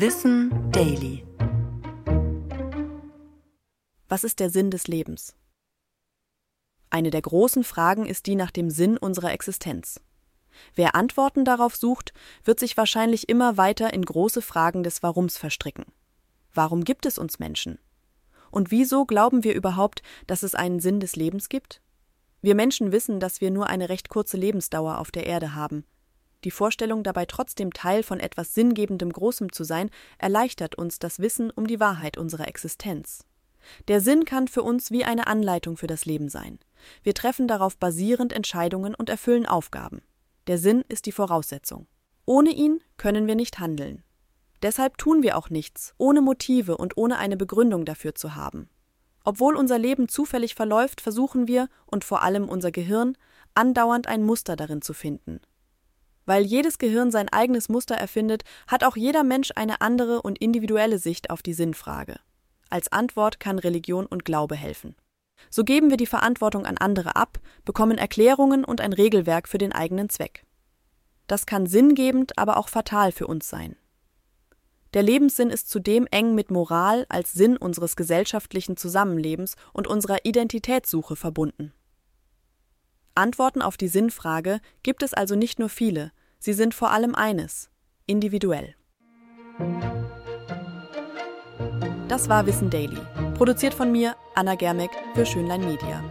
Wissen Daily. Was ist der Sinn des Lebens? Eine der großen Fragen ist die nach dem Sinn unserer Existenz. Wer Antworten darauf sucht, wird sich wahrscheinlich immer weiter in große Fragen des Warums verstricken. Warum gibt es uns Menschen? Und wieso glauben wir überhaupt, dass es einen Sinn des Lebens gibt? Wir Menschen wissen, dass wir nur eine recht kurze Lebensdauer auf der Erde haben. Die Vorstellung, dabei trotzdem Teil von etwas Sinngebendem Großem zu sein, erleichtert uns das Wissen um die Wahrheit unserer Existenz. Der Sinn kann für uns wie eine Anleitung für das Leben sein. Wir treffen darauf basierend Entscheidungen und erfüllen Aufgaben. Der Sinn ist die Voraussetzung. Ohne ihn können wir nicht handeln. Deshalb tun wir auch nichts, ohne Motive und ohne eine Begründung dafür zu haben. Obwohl unser Leben zufällig verläuft, versuchen wir, und vor allem unser Gehirn, andauernd ein Muster darin zu finden. Weil jedes Gehirn sein eigenes Muster erfindet, hat auch jeder Mensch eine andere und individuelle Sicht auf die Sinnfrage. Als Antwort kann Religion und Glaube helfen. So geben wir die Verantwortung an andere ab, bekommen Erklärungen und ein Regelwerk für den eigenen Zweck. Das kann sinngebend, aber auch fatal für uns sein. Der Lebenssinn ist zudem eng mit Moral als Sinn unseres gesellschaftlichen Zusammenlebens und unserer Identitätssuche verbunden. Antworten auf die Sinnfrage gibt es also nicht nur viele, sie sind vor allem eines individuell. Das war Wissen Daily, produziert von mir, Anna Germeck, für Schönlein Media.